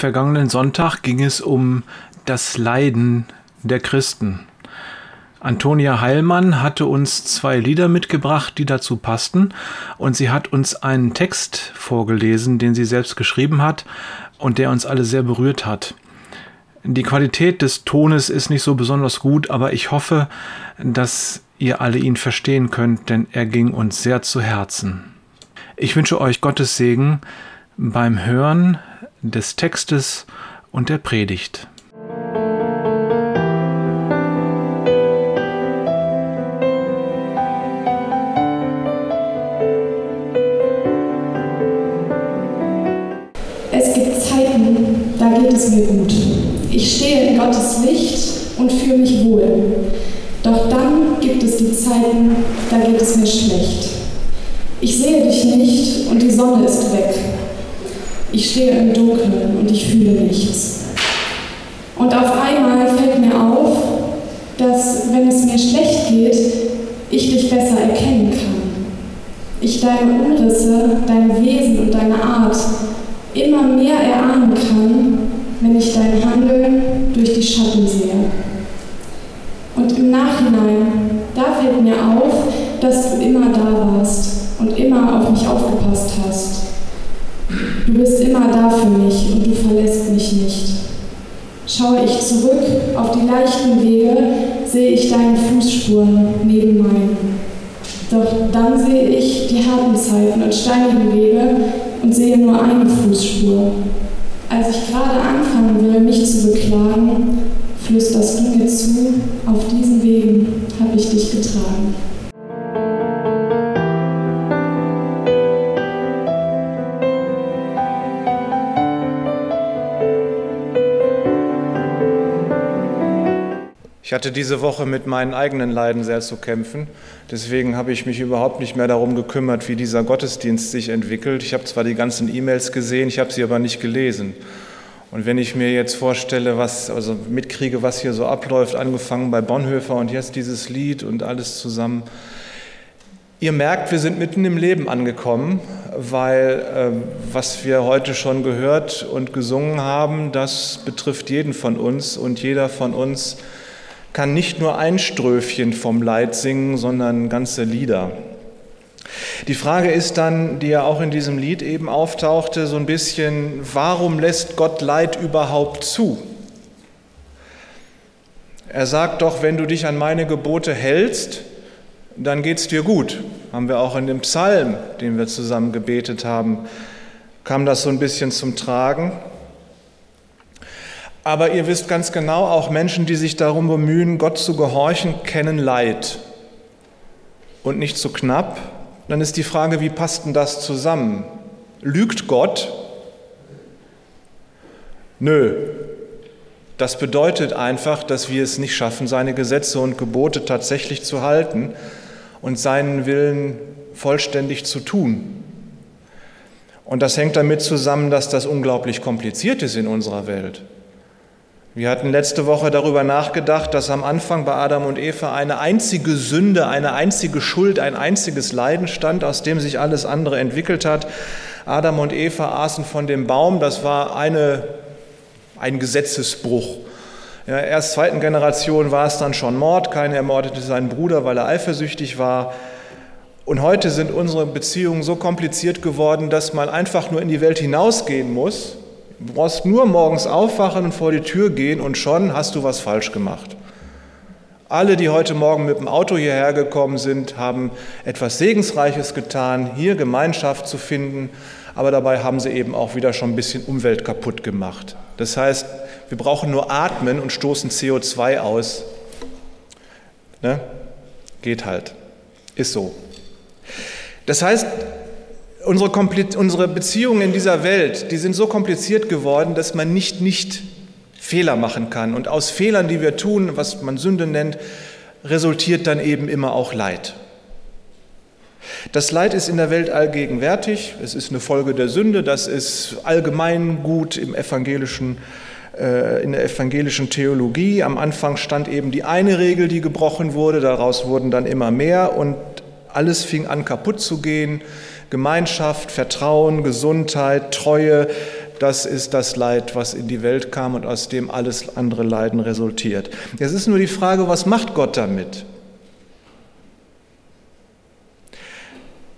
vergangenen Sonntag ging es um das Leiden der Christen. Antonia Heilmann hatte uns zwei Lieder mitgebracht, die dazu passten, und sie hat uns einen Text vorgelesen, den sie selbst geschrieben hat und der uns alle sehr berührt hat. Die Qualität des Tones ist nicht so besonders gut, aber ich hoffe, dass ihr alle ihn verstehen könnt, denn er ging uns sehr zu Herzen. Ich wünsche euch Gottes Segen beim Hören des Textes und der Predigt. Es gibt Zeiten, da geht es mir gut. Ich stehe in Gottes Licht und fühle mich wohl. Doch dann gibt es die Zeiten, da geht es mir schlecht. Ich sehe dich nicht und die Sonne ist weg. Ich stehe im Dunkeln und ich fühle nichts. Und auf einmal fällt mir auf, dass, wenn es mir schlecht geht, ich dich besser erkennen kann. Ich deine Umrisse, dein Wesen und deine Art immer mehr erahnen kann, wenn ich dein Handeln durch die Schatten sehe. Und im Nachhinein, da fällt mir auf, dass du immer da Du bist immer da für mich und du verlässt mich nicht. Schaue ich zurück auf die leichten Wege, sehe ich deine Fußspuren neben meinen. Doch dann sehe ich die harten Zeiten und steinigen Wege und sehe nur eine Fußspur. Als ich gerade anfangen will, mich zu beklagen, flüsterst du mir zu, auf diesen Wegen habe ich dich getragen. Ich hatte diese Woche mit meinen eigenen Leiden sehr zu kämpfen. Deswegen habe ich mich überhaupt nicht mehr darum gekümmert, wie dieser Gottesdienst sich entwickelt. Ich habe zwar die ganzen E-Mails gesehen, ich habe sie aber nicht gelesen. Und wenn ich mir jetzt vorstelle, was, also mitkriege, was hier so abläuft, angefangen bei Bonhoeffer und jetzt dieses Lied und alles zusammen. Ihr merkt, wir sind mitten im Leben angekommen, weil äh, was wir heute schon gehört und gesungen haben, das betrifft jeden von uns und jeder von uns kann nicht nur ein Ströfchen vom Leid singen, sondern ganze Lieder. Die Frage ist dann, die ja auch in diesem Lied eben auftauchte, so ein bisschen, warum lässt Gott Leid überhaupt zu? Er sagt doch, wenn du dich an meine Gebote hältst, dann geht es dir gut. Haben wir auch in dem Psalm, den wir zusammen gebetet haben, kam das so ein bisschen zum Tragen. Aber ihr wisst ganz genau, auch Menschen, die sich darum bemühen, Gott zu gehorchen, kennen Leid. Und nicht zu knapp, dann ist die Frage, wie passt denn das zusammen? Lügt Gott? Nö. Das bedeutet einfach, dass wir es nicht schaffen, seine Gesetze und Gebote tatsächlich zu halten und seinen Willen vollständig zu tun. Und das hängt damit zusammen, dass das unglaublich kompliziert ist in unserer Welt. Wir hatten letzte Woche darüber nachgedacht, dass am Anfang bei Adam und Eva eine einzige Sünde, eine einzige Schuld, ein einziges Leiden stand, aus dem sich alles andere entwickelt hat. Adam und Eva aßen von dem Baum, das war eine, ein Gesetzesbruch. In erst zweiten Generation war es dann schon Mord, keiner ermordete seinen Bruder, weil er eifersüchtig war. Und heute sind unsere Beziehungen so kompliziert geworden, dass man einfach nur in die Welt hinausgehen muss Du brauchst nur morgens aufwachen und vor die Tür gehen und schon hast du was falsch gemacht. Alle, die heute Morgen mit dem Auto hierher gekommen sind, haben etwas Segensreiches getan, hier Gemeinschaft zu finden, aber dabei haben sie eben auch wieder schon ein bisschen Umwelt kaputt gemacht. Das heißt, wir brauchen nur atmen und stoßen CO2 aus. Ne? Geht halt. Ist so. Das heißt, Unsere, unsere Beziehungen in dieser Welt, die sind so kompliziert geworden, dass man nicht nicht Fehler machen kann. Und aus Fehlern, die wir tun, was man Sünde nennt, resultiert dann eben immer auch Leid. Das Leid ist in der Welt allgegenwärtig, es ist eine Folge der Sünde, das ist allgemein gut im evangelischen, äh, in der evangelischen Theologie. Am Anfang stand eben die eine Regel, die gebrochen wurde, daraus wurden dann immer mehr und alles fing an kaputt zu gehen. Gemeinschaft, Vertrauen, Gesundheit, Treue, das ist das Leid, was in die Welt kam und aus dem alles andere Leiden resultiert. Jetzt ist nur die Frage, was macht Gott damit?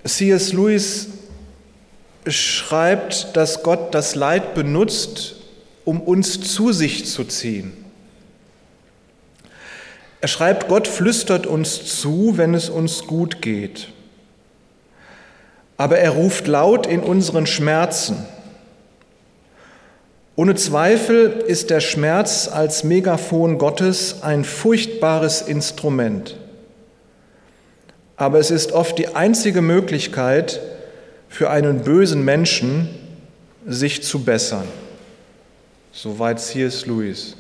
C.S. Lewis schreibt, dass Gott das Leid benutzt, um uns zu sich zu ziehen. Er schreibt, Gott flüstert uns zu, wenn es uns gut geht. Aber er ruft laut in unseren Schmerzen. Ohne Zweifel ist der Schmerz als Megafon Gottes ein furchtbares Instrument. Aber es ist oft die einzige Möglichkeit für einen bösen Menschen, sich zu bessern. Soweit C.S. Lewis.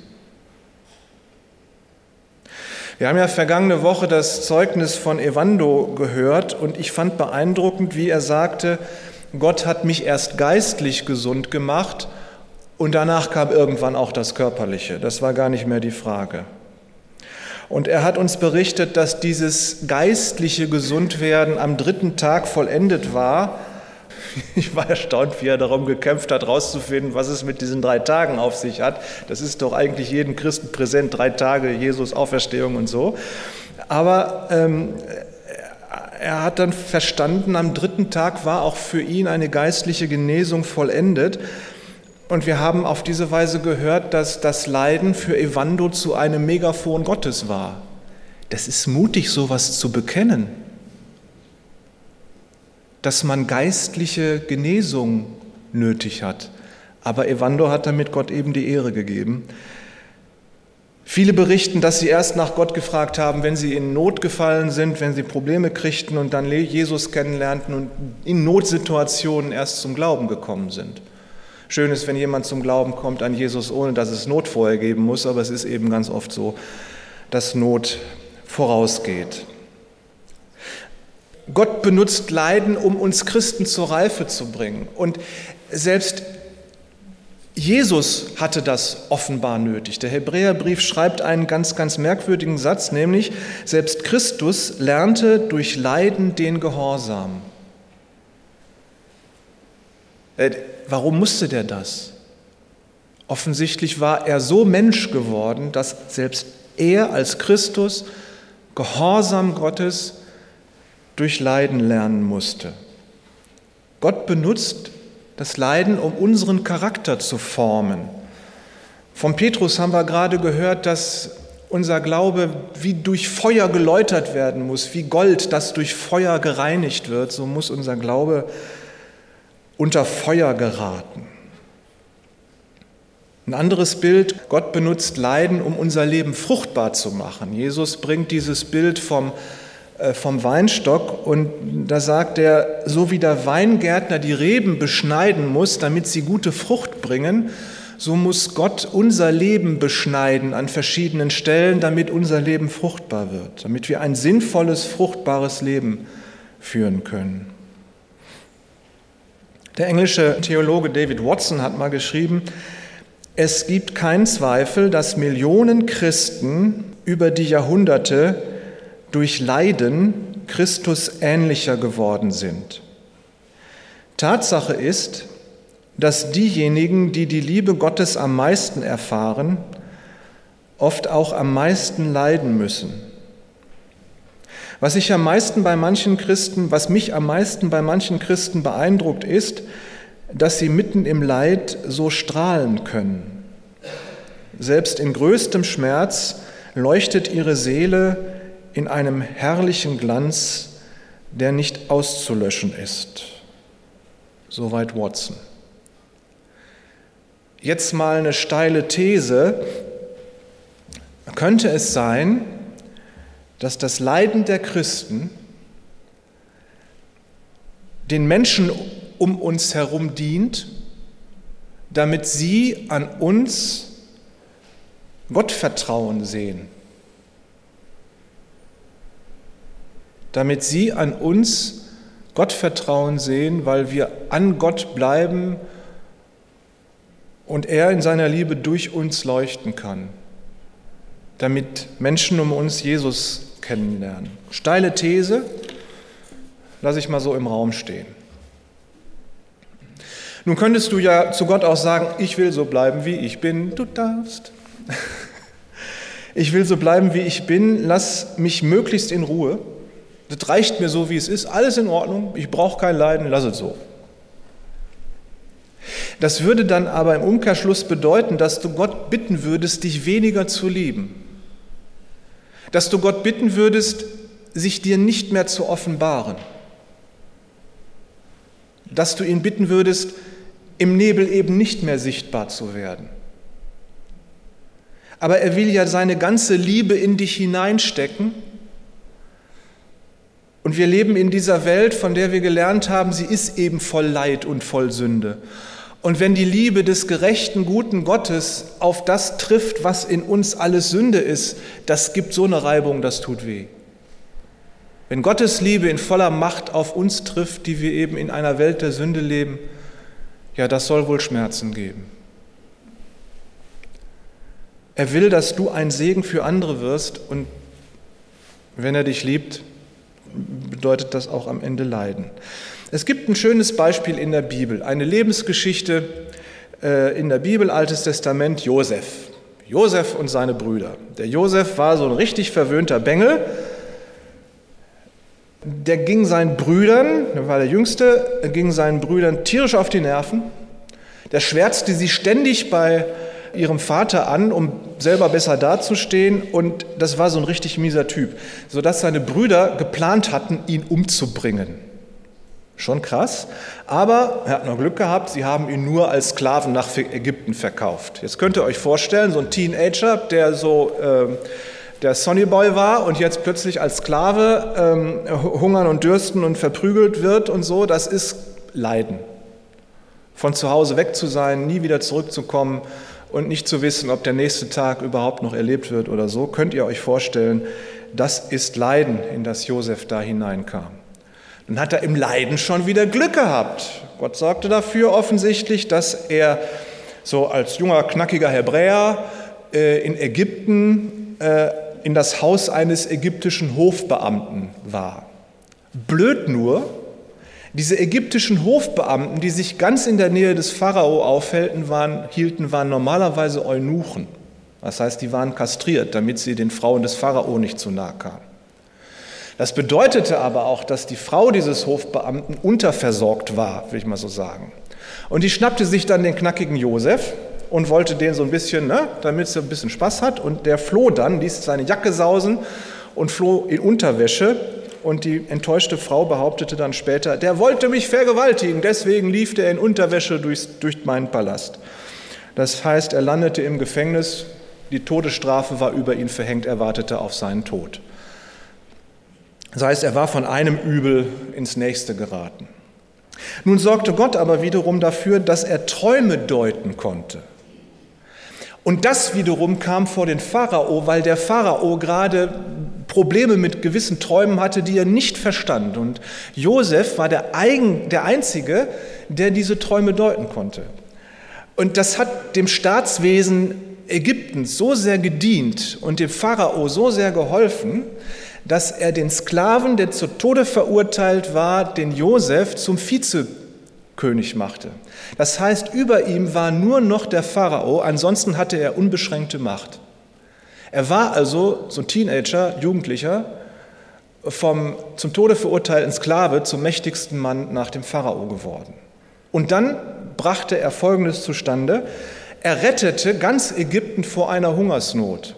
Wir haben ja vergangene Woche das Zeugnis von Evando gehört und ich fand beeindruckend, wie er sagte, Gott hat mich erst geistlich gesund gemacht und danach kam irgendwann auch das Körperliche. Das war gar nicht mehr die Frage. Und er hat uns berichtet, dass dieses geistliche Gesundwerden am dritten Tag vollendet war. Ich war erstaunt, wie er darum gekämpft hat, herauszufinden, was es mit diesen drei Tagen auf sich hat. Das ist doch eigentlich jedem Christen präsent, drei Tage Jesus Auferstehung und so. Aber ähm, er hat dann verstanden, am dritten Tag war auch für ihn eine geistliche Genesung vollendet. Und wir haben auf diese Weise gehört, dass das Leiden für Evando zu einem Megafon Gottes war. Das ist mutig, sowas zu bekennen, dass man geistliche Genesung nötig hat. Aber Evando hat damit Gott eben die Ehre gegeben. Viele berichten, dass sie erst nach Gott gefragt haben, wenn sie in Not gefallen sind, wenn sie Probleme kriegten und dann Jesus kennenlernten und in Notsituationen erst zum Glauben gekommen sind. Schön ist, wenn jemand zum Glauben kommt an Jesus, ohne dass es Not vorher geben muss, aber es ist eben ganz oft so, dass Not vorausgeht. Gott benutzt Leiden, um uns Christen zur Reife zu bringen. Und selbst Jesus hatte das offenbar nötig. Der Hebräerbrief schreibt einen ganz, ganz merkwürdigen Satz, nämlich, selbst Christus lernte durch Leiden den Gehorsam. Äh, warum musste der das? Offensichtlich war er so Mensch geworden, dass selbst er als Christus Gehorsam Gottes durch Leiden lernen musste. Gott benutzt das Leiden, um unseren Charakter zu formen. Von Petrus haben wir gerade gehört, dass unser Glaube wie durch Feuer geläutert werden muss, wie Gold, das durch Feuer gereinigt wird, so muss unser Glaube unter Feuer geraten. Ein anderes Bild, Gott benutzt Leiden, um unser Leben fruchtbar zu machen. Jesus bringt dieses Bild vom, vom Weinstock und da sagt er, so wie der Weingärtner die Reben beschneiden muss, damit sie gute Frucht bringen, so muss Gott unser Leben beschneiden an verschiedenen Stellen, damit unser Leben fruchtbar wird, damit wir ein sinnvolles, fruchtbares Leben führen können. Der englische Theologe David Watson hat mal geschrieben, es gibt keinen Zweifel, dass Millionen Christen über die Jahrhunderte durch Leiden Christus ähnlicher geworden sind. Tatsache ist, dass diejenigen, die die Liebe Gottes am meisten erfahren, oft auch am meisten leiden müssen. Was ich am meisten bei manchen Christen, was mich am meisten bei manchen Christen beeindruckt ist, dass sie mitten im Leid so strahlen können. Selbst in größtem Schmerz leuchtet ihre Seele in einem herrlichen Glanz, der nicht auszulöschen ist. Soweit Watson. Jetzt mal eine steile These. Könnte es sein, dass das Leiden der Christen den Menschen um uns herum dient, damit sie an uns Gottvertrauen sehen, damit sie an uns Gottvertrauen sehen, weil wir an Gott bleiben und er in seiner Liebe durch uns leuchten kann, damit Menschen um uns Jesus kennenlernen. Steile These, lasse ich mal so im Raum stehen. Nun könntest du ja zu Gott auch sagen, ich will so bleiben, wie ich bin. Du darfst. Ich will so bleiben, wie ich bin. Lass mich möglichst in Ruhe. Das reicht mir so, wie es ist. Alles in Ordnung. Ich brauche kein Leiden. Lass es so. Das würde dann aber im Umkehrschluss bedeuten, dass du Gott bitten würdest, dich weniger zu lieben. Dass du Gott bitten würdest, sich dir nicht mehr zu offenbaren. Dass du ihn bitten würdest, im Nebel eben nicht mehr sichtbar zu werden. Aber er will ja seine ganze Liebe in dich hineinstecken. Und wir leben in dieser Welt, von der wir gelernt haben, sie ist eben voll Leid und voll Sünde. Und wenn die Liebe des gerechten, guten Gottes auf das trifft, was in uns alles Sünde ist, das gibt so eine Reibung, das tut weh. Wenn Gottes Liebe in voller Macht auf uns trifft, die wir eben in einer Welt der Sünde leben, ja, das soll wohl Schmerzen geben. Er will, dass du ein Segen für andere wirst und wenn er dich liebt, bedeutet das auch am Ende Leiden. Es gibt ein schönes Beispiel in der Bibel, eine Lebensgeschichte äh, in der Bibel, Altes Testament, Josef. Josef und seine Brüder. Der Josef war so ein richtig verwöhnter Bengel. Der ging seinen Brüdern, der war der Jüngste, ging seinen Brüdern tierisch auf die Nerven. Der schwärzte sie ständig bei ihrem Vater an, um selber besser dazustehen. Und das war so ein richtig mieser Typ, sodass seine Brüder geplant hatten, ihn umzubringen. Schon krass. Aber er hat noch Glück gehabt, sie haben ihn nur als Sklaven nach Ägypten verkauft. Jetzt könnt ihr euch vorstellen, so ein Teenager, der so äh, der Sonnyboy war und jetzt plötzlich als Sklave ähm, hungern und dürsten und verprügelt wird und so, das ist Leiden. Von zu Hause weg zu sein, nie wieder zurückzukommen und nicht zu wissen, ob der nächste Tag überhaupt noch erlebt wird oder so, könnt ihr euch vorstellen, das ist Leiden, in das Josef da hineinkam. Dann hat er im Leiden schon wieder Glück gehabt. Gott sorgte dafür offensichtlich, dass er so als junger, knackiger Hebräer äh, in Ägypten äh, in das Haus eines ägyptischen Hofbeamten war. Blöd nur, diese ägyptischen Hofbeamten, die sich ganz in der Nähe des Pharao aufhielten, waren, hielten, waren normalerweise Eunuchen. Das heißt, die waren kastriert, damit sie den Frauen des Pharao nicht zu nahe kamen. Das bedeutete aber auch, dass die Frau dieses Hofbeamten unterversorgt war, will ich mal so sagen. Und die schnappte sich dann den knackigen Josef und wollte den so ein bisschen, ne, damit sie ein bisschen Spaß hat. Und der floh dann, ließ seine Jacke sausen und floh in Unterwäsche. Und die enttäuschte Frau behauptete dann später, der wollte mich vergewaltigen, deswegen lief er in Unterwäsche durchs, durch meinen Palast. Das heißt, er landete im Gefängnis, die Todesstrafe war über ihn verhängt, er wartete auf seinen Tod. Das heißt, er war von einem Übel ins nächste geraten. Nun sorgte Gott aber wiederum dafür, dass er Träume deuten konnte. Und das wiederum kam vor den Pharao, weil der Pharao gerade Probleme mit gewissen Träumen hatte, die er nicht verstand. Und Josef war der, Eigen, der Einzige, der diese Träume deuten konnte. Und das hat dem Staatswesen Ägyptens so sehr gedient und dem Pharao so sehr geholfen, dass er den Sklaven, der zu Tode verurteilt war, den Josef zum Vizekönig machte. Das heißt, über ihm war nur noch der Pharao, ansonsten hatte er unbeschränkte Macht. Er war also, so ein Teenager, Jugendlicher, vom zum Tode verurteilten Sklave zum mächtigsten Mann nach dem Pharao geworden. Und dann brachte er Folgendes zustande. Er rettete ganz Ägypten vor einer Hungersnot.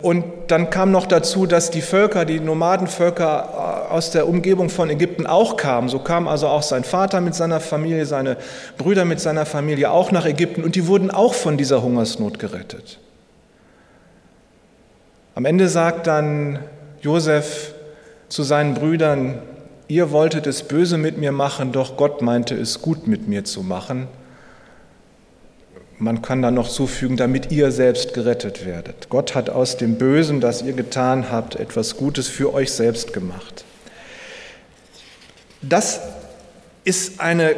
Und dann kam noch dazu, dass die Völker, die Nomadenvölker äh, aus der Umgebung von Ägypten auch kamen. So kam also auch sein Vater mit seiner Familie, seine Brüder mit seiner Familie auch nach Ägypten und die wurden auch von dieser Hungersnot gerettet. Am Ende sagt dann Josef zu seinen Brüdern, ihr wolltet es böse mit mir machen, doch Gott meinte es gut mit mir zu machen. Man kann dann noch zufügen, damit ihr selbst gerettet werdet. Gott hat aus dem Bösen, das ihr getan habt, etwas Gutes für euch selbst gemacht. Das ist eine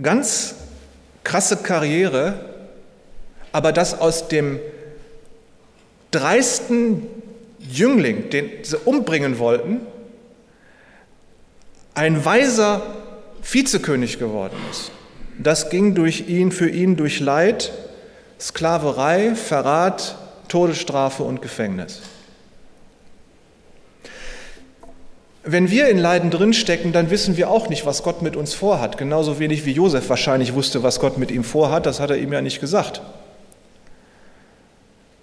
ganz krasse Karriere, aber das aus dem dreisten Jüngling, den sie umbringen wollten, ein weiser Vizekönig geworden ist. Das ging durch ihn, für ihn durch Leid, Sklaverei, Verrat, Todesstrafe und Gefängnis. Wenn wir in Leiden drinstecken, dann wissen wir auch nicht, was Gott mit uns vorhat. Genauso wenig wie Josef wahrscheinlich wusste, was Gott mit ihm vorhat. Das hat er ihm ja nicht gesagt.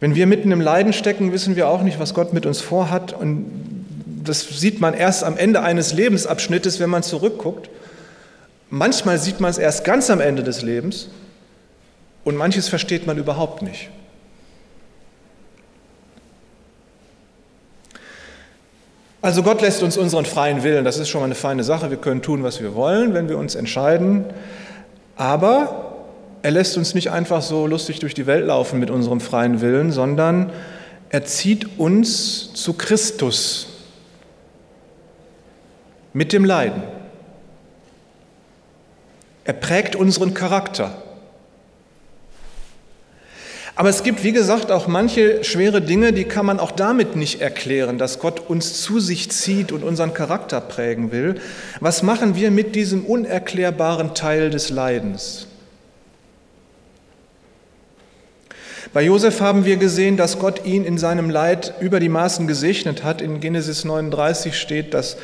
Wenn wir mitten im Leiden stecken, wissen wir auch nicht, was Gott mit uns vorhat. Und das sieht man erst am Ende eines Lebensabschnittes, wenn man zurückguckt. Manchmal sieht man es erst ganz am Ende des Lebens und manches versteht man überhaupt nicht. Also Gott lässt uns unseren freien Willen, das ist schon mal eine feine Sache, wir können tun, was wir wollen, wenn wir uns entscheiden, aber er lässt uns nicht einfach so lustig durch die Welt laufen mit unserem freien Willen, sondern er zieht uns zu Christus mit dem Leiden. Er prägt unseren Charakter. Aber es gibt, wie gesagt, auch manche schwere Dinge, die kann man auch damit nicht erklären, dass Gott uns zu sich zieht und unseren Charakter prägen will. Was machen wir mit diesem unerklärbaren Teil des Leidens? Bei Josef haben wir gesehen, dass Gott ihn in seinem Leid über die Maßen gesegnet hat. In Genesis 39 steht, dass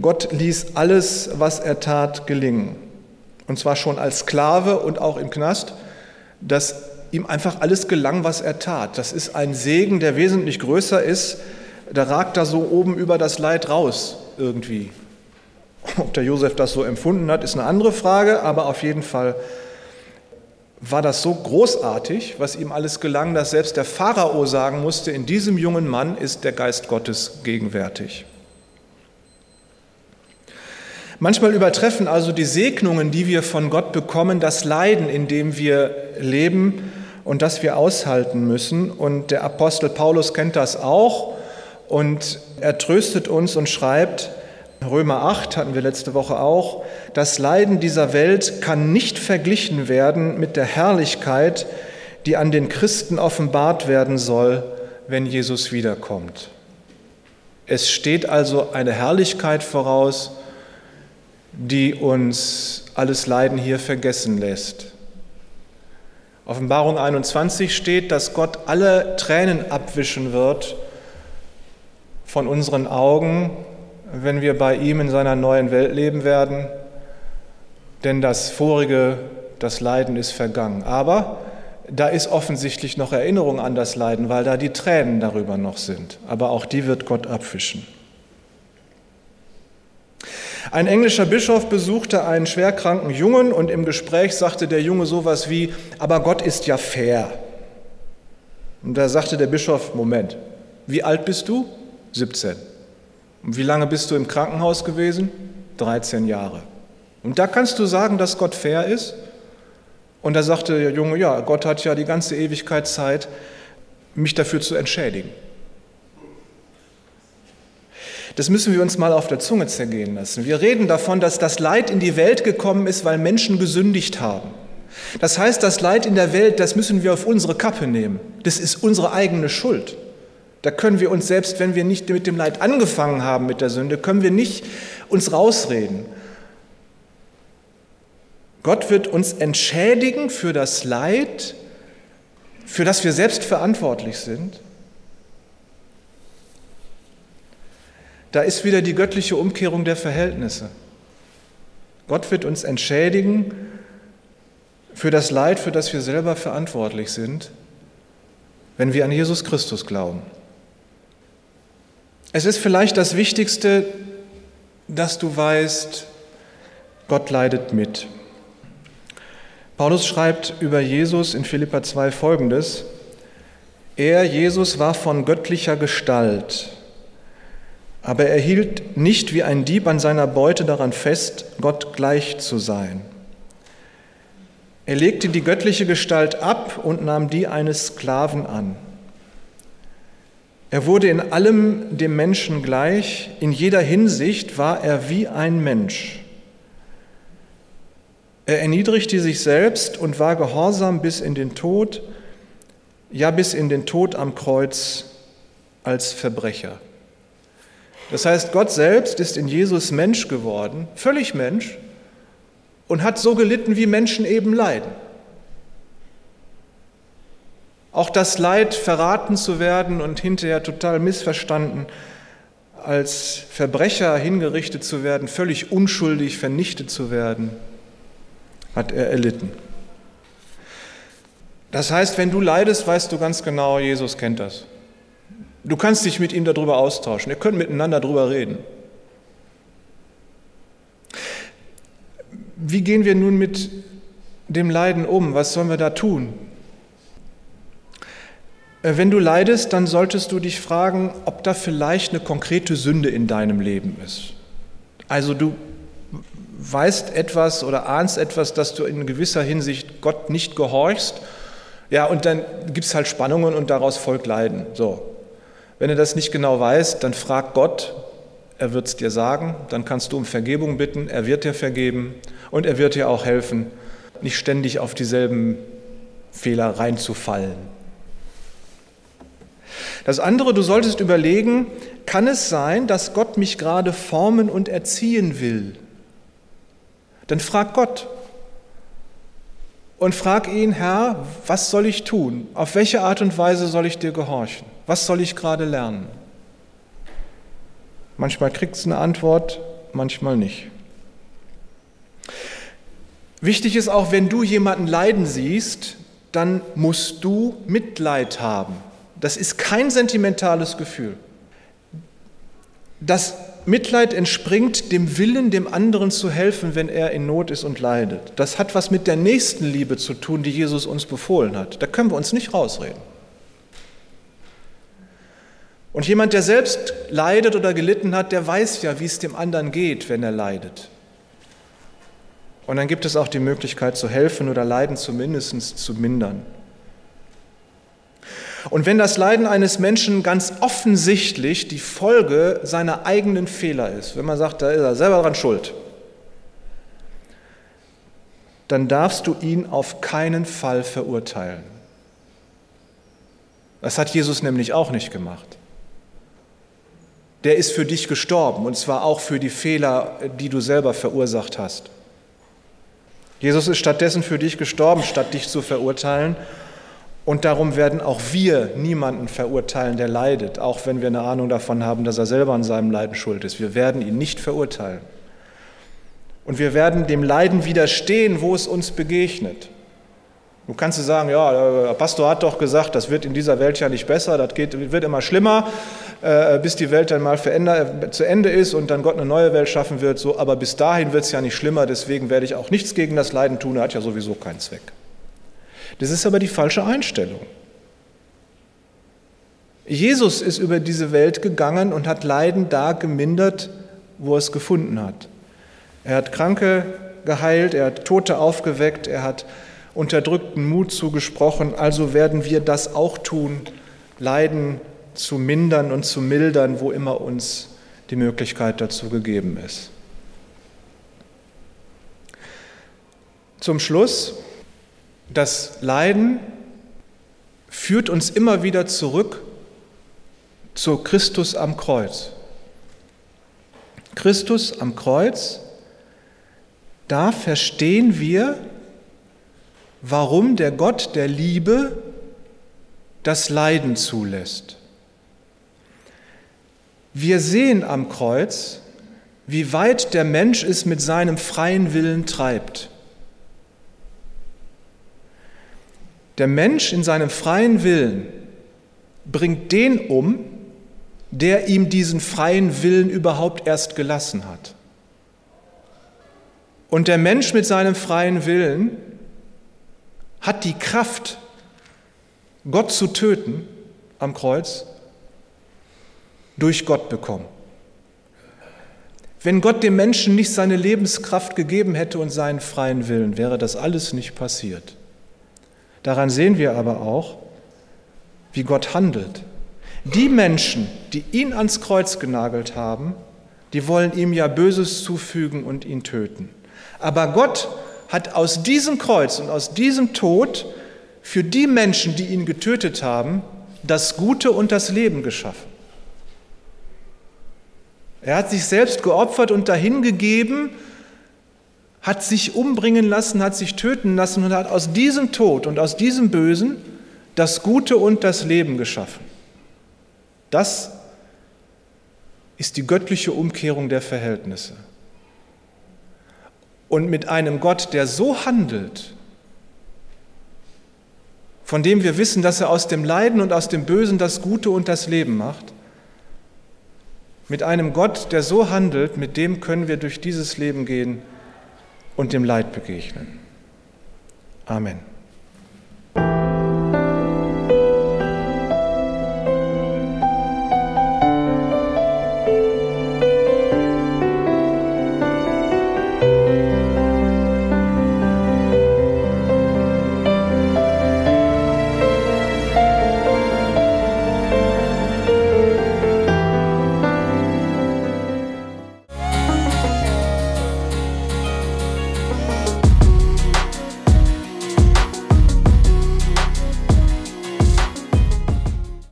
Gott ließ alles, was er tat, gelingen. Und zwar schon als Sklave und auch im Knast, dass ihm einfach alles gelang, was er tat. Das ist ein Segen, der wesentlich größer ist. Der ragt da so oben über das Leid raus irgendwie. Ob der Josef das so empfunden hat, ist eine andere Frage, aber auf jeden Fall war das so großartig, was ihm alles gelang, dass selbst der Pharao sagen musste, in diesem jungen Mann ist der Geist Gottes gegenwärtig. Manchmal übertreffen also die Segnungen, die wir von Gott bekommen, das Leiden, in dem wir leben und das wir aushalten müssen. Und der Apostel Paulus kennt das auch und er tröstet uns und schreibt, Römer 8 hatten wir letzte Woche auch, das Leiden dieser Welt kann nicht verglichen werden mit der Herrlichkeit, die an den Christen offenbart werden soll, wenn Jesus wiederkommt. Es steht also eine Herrlichkeit voraus, die uns alles Leiden hier vergessen lässt. Offenbarung 21 steht, dass Gott alle Tränen abwischen wird von unseren Augen, wenn wir bei ihm in seiner neuen Welt leben werden, denn das vorige, das Leiden ist vergangen. Aber da ist offensichtlich noch Erinnerung an das Leiden, weil da die Tränen darüber noch sind. Aber auch die wird Gott abwischen. Ein englischer Bischof besuchte einen schwerkranken Jungen und im Gespräch sagte der Junge sowas wie, aber Gott ist ja fair. Und da sagte der Bischof, Moment, wie alt bist du? 17. Und wie lange bist du im Krankenhaus gewesen? 13 Jahre. Und da kannst du sagen, dass Gott fair ist? Und da sagte der Junge, ja, Gott hat ja die ganze Ewigkeit Zeit, mich dafür zu entschädigen. Das müssen wir uns mal auf der Zunge zergehen lassen. Wir reden davon, dass das Leid in die Welt gekommen ist, weil Menschen gesündigt haben. Das heißt, das Leid in der Welt, das müssen wir auf unsere Kappe nehmen. Das ist unsere eigene Schuld. Da können wir uns selbst, wenn wir nicht mit dem Leid angefangen haben mit der Sünde, können wir nicht uns rausreden. Gott wird uns entschädigen für das Leid, für das wir selbst verantwortlich sind. Da ist wieder die göttliche Umkehrung der Verhältnisse. Gott wird uns entschädigen für das Leid, für das wir selber verantwortlich sind, wenn wir an Jesus Christus glauben. Es ist vielleicht das Wichtigste, dass du weißt, Gott leidet mit. Paulus schreibt über Jesus in Philippa 2 folgendes: Er, Jesus, war von göttlicher Gestalt aber er hielt nicht wie ein Dieb an seiner Beute daran fest, Gott gleich zu sein. Er legte die göttliche Gestalt ab und nahm die eines Sklaven an. Er wurde in allem dem Menschen gleich, in jeder Hinsicht war er wie ein Mensch. Er erniedrigte sich selbst und war gehorsam bis in den Tod, ja bis in den Tod am Kreuz als Verbrecher. Das heißt, Gott selbst ist in Jesus Mensch geworden, völlig Mensch, und hat so gelitten, wie Menschen eben leiden. Auch das Leid, verraten zu werden und hinterher total missverstanden, als Verbrecher hingerichtet zu werden, völlig unschuldig vernichtet zu werden, hat er erlitten. Das heißt, wenn du leidest, weißt du ganz genau, Jesus kennt das. Du kannst dich mit ihm darüber austauschen. Ihr könnt miteinander darüber reden. Wie gehen wir nun mit dem Leiden um? Was sollen wir da tun? Äh, wenn du leidest, dann solltest du dich fragen, ob da vielleicht eine konkrete Sünde in deinem Leben ist. Also du weißt etwas oder ahnst etwas, dass du in gewisser Hinsicht Gott nicht gehorchst. Ja, und dann gibt es halt Spannungen und daraus folgt Leiden. So. Wenn du das nicht genau weißt, dann frag Gott, er wird es dir sagen, dann kannst du um Vergebung bitten, er wird dir vergeben und er wird dir auch helfen, nicht ständig auf dieselben Fehler reinzufallen. Das andere, du solltest überlegen, kann es sein, dass Gott mich gerade formen und erziehen will? Dann frag Gott, und frag ihn, Herr, was soll ich tun? Auf welche Art und Weise soll ich dir gehorchen? Was soll ich gerade lernen? Manchmal kriegt es eine Antwort, manchmal nicht. Wichtig ist auch, wenn du jemanden leiden siehst, dann musst du Mitleid haben. Das ist kein sentimentales Gefühl. Das Mitleid entspringt dem Willen, dem anderen zu helfen, wenn er in Not ist und leidet. Das hat was mit der Nächstenliebe zu tun, die Jesus uns befohlen hat. Da können wir uns nicht rausreden. Und jemand, der selbst leidet oder gelitten hat, der weiß ja, wie es dem anderen geht, wenn er leidet. Und dann gibt es auch die Möglichkeit zu helfen oder Leiden zumindest zu mindern. Und wenn das Leiden eines Menschen ganz offensichtlich die Folge seiner eigenen Fehler ist, wenn man sagt, da ist er selber dran schuld, dann darfst du ihn auf keinen Fall verurteilen. Das hat Jesus nämlich auch nicht gemacht. Der ist für dich gestorben und zwar auch für die Fehler, die du selber verursacht hast. Jesus ist stattdessen für dich gestorben, statt dich zu verurteilen und darum werden auch wir niemanden verurteilen, der leidet, auch wenn wir eine Ahnung davon haben, dass er selber an seinem Leiden schuld ist. Wir werden ihn nicht verurteilen. Und wir werden dem Leiden widerstehen, wo es uns begegnet. Du kannst sagen, ja, der Pastor hat doch gesagt, das wird in dieser Welt ja nicht besser, das geht, wird immer schlimmer, äh, bis die Welt dann mal verändert, zu Ende ist und dann Gott eine neue Welt schaffen wird. So, aber bis dahin wird es ja nicht schlimmer, deswegen werde ich auch nichts gegen das Leiden tun, er hat ja sowieso keinen Zweck. Das ist aber die falsche Einstellung. Jesus ist über diese Welt gegangen und hat Leiden da gemindert, wo er es gefunden hat. Er hat Kranke geheilt, er hat Tote aufgeweckt, er hat unterdrückten Mut zugesprochen. Also werden wir das auch tun, Leiden zu mindern und zu mildern, wo immer uns die Möglichkeit dazu gegeben ist. Zum Schluss das Leiden führt uns immer wieder zurück zu Christus am Kreuz. Christus am Kreuz, da verstehen wir, warum der Gott der Liebe das Leiden zulässt. Wir sehen am Kreuz, wie weit der Mensch es mit seinem freien Willen treibt. Der Mensch in seinem freien Willen bringt den um, der ihm diesen freien Willen überhaupt erst gelassen hat. Und der Mensch mit seinem freien Willen hat die Kraft, Gott zu töten am Kreuz, durch Gott bekommen. Wenn Gott dem Menschen nicht seine Lebenskraft gegeben hätte und seinen freien Willen, wäre das alles nicht passiert. Daran sehen wir aber auch, wie Gott handelt. Die Menschen, die ihn ans Kreuz genagelt haben, die wollen ihm ja Böses zufügen und ihn töten. Aber Gott hat aus diesem Kreuz und aus diesem Tod für die Menschen, die ihn getötet haben, das Gute und das Leben geschaffen. Er hat sich selbst geopfert und dahingegeben, hat sich umbringen lassen, hat sich töten lassen und hat aus diesem Tod und aus diesem Bösen das Gute und das Leben geschaffen. Das ist die göttliche Umkehrung der Verhältnisse. Und mit einem Gott, der so handelt, von dem wir wissen, dass er aus dem Leiden und aus dem Bösen das Gute und das Leben macht, mit einem Gott, der so handelt, mit dem können wir durch dieses Leben gehen und dem Leid begegnen. Amen.